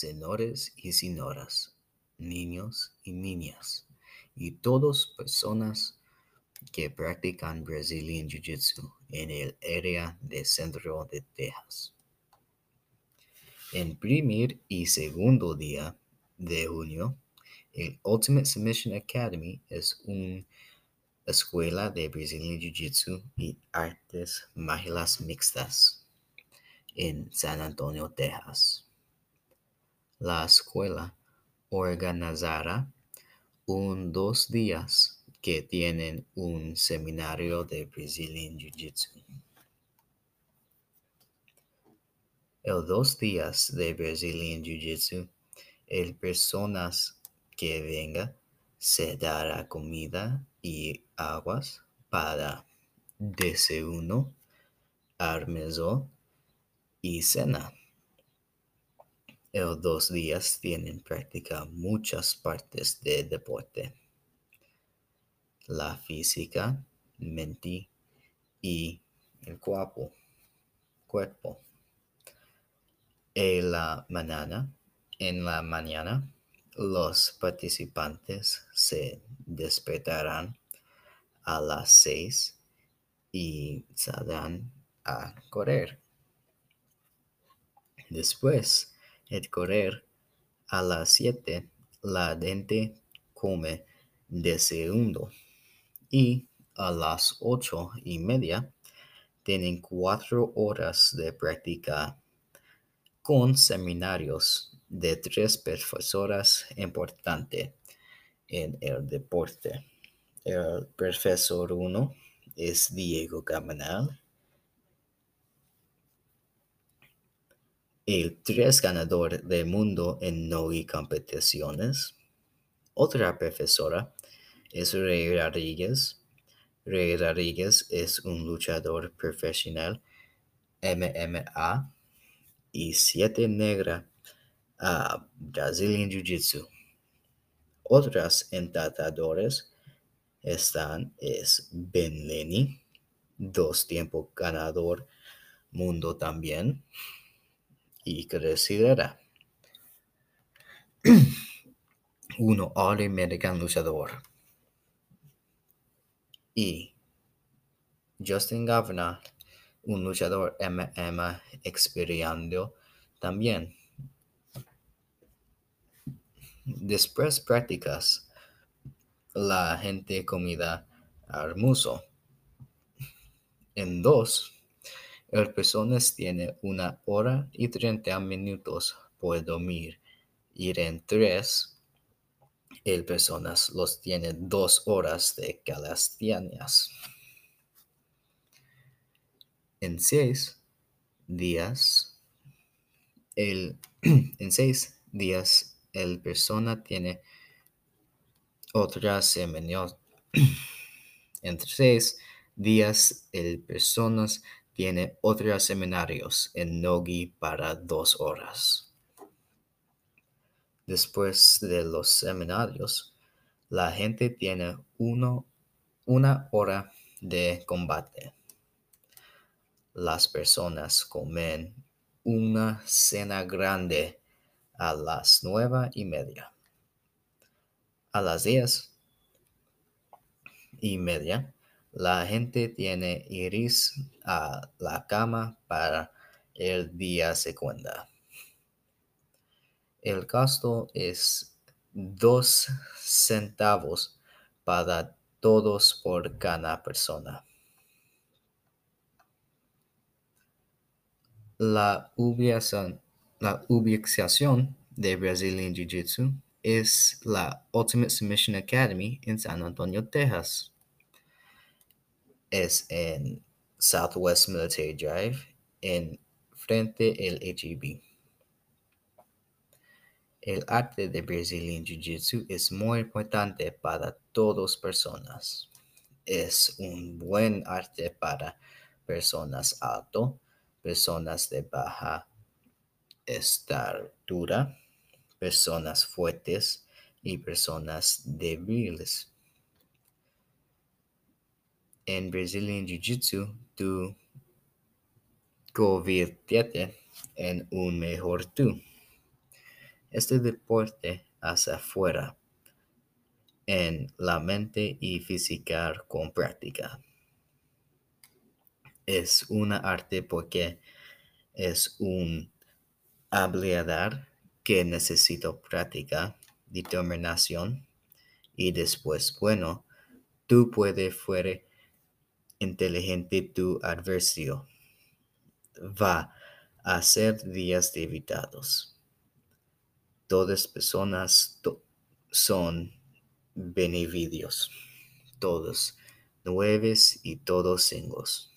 señores y señoras, niños y niñas, y todas personas que practican Brazilian Jiu-Jitsu en el área de centro de Texas. En primer y segundo día de junio, el Ultimate Submission Academy es una escuela de Brazilian Jiu-Jitsu y artes marciales mixtas en San Antonio, Texas. La escuela organizará un dos días que tienen un seminario de Brazilian Jiu-Jitsu. El dos días de Brazilian Jiu-Jitsu, el personas que venga se dará comida y aguas para desayuno, almuerzo y cena. El dos días tienen práctica muchas partes de deporte. La física, mente y el cuerpo. cuerpo. En la mañana, en la mañana, los participantes se despertarán a las seis y saldrán a correr. Después de correr a las siete, la gente come segundo y a las ocho y media tienen cuatro horas de práctica con seminarios de tres profesoras importantes en el deporte. El profesor uno es Diego Cabanal. El tres ganador del mundo en Nogi competiciones. Otra profesora es Rey Rodríguez. Rey Rodríguez es un luchador profesional MMA y siete negra a Brazilian Jiu-Jitsu. Otras entrenadores están es Ben Lenny, dos tiempos ganador mundo también, y crecerá. Uno All American luchador. Y Justin Governor, un luchador MMA experiendo también. Después prácticas, la gente comida hermoso. En dos, el personas tiene una hora y treinta minutos por dormir. Y en tres, el personas los tiene dos horas de calastianas. En seis días, el, en seis días el persona tiene otras seminarios. Entre seis días el personas tiene otros seminarios en Nogi para dos horas. Después de los seminarios, la gente tiene uno, una hora de combate. Las personas comen una cena grande a las nueve y media. A las diez y media, la gente tiene iris a la cama para el día segunda. El gasto es dos centavos para todos por cada persona. La ubicación la ubicación de Brazilian Jiu-Jitsu es la Ultimate Submission Academy en San Antonio, Texas. Es en Southwest Military Drive, en frente al HEB. El arte de Brazilian Jiu-Jitsu es muy importante para todas personas. Es un buen arte para personas alto, personas de baja estatura, personas fuertes y personas débiles. En Brazilian Jiu-Jitsu, tú conviértete en un mejor tú. Este deporte hacia afuera en la mente y física con práctica. Es una arte porque es un habilidad que necesita práctica, determinación y después, bueno, tú puedes fuere inteligente tu adversario. Va a ser días de evitados. Todas personas son beneficios. Todos nueves y todos singles.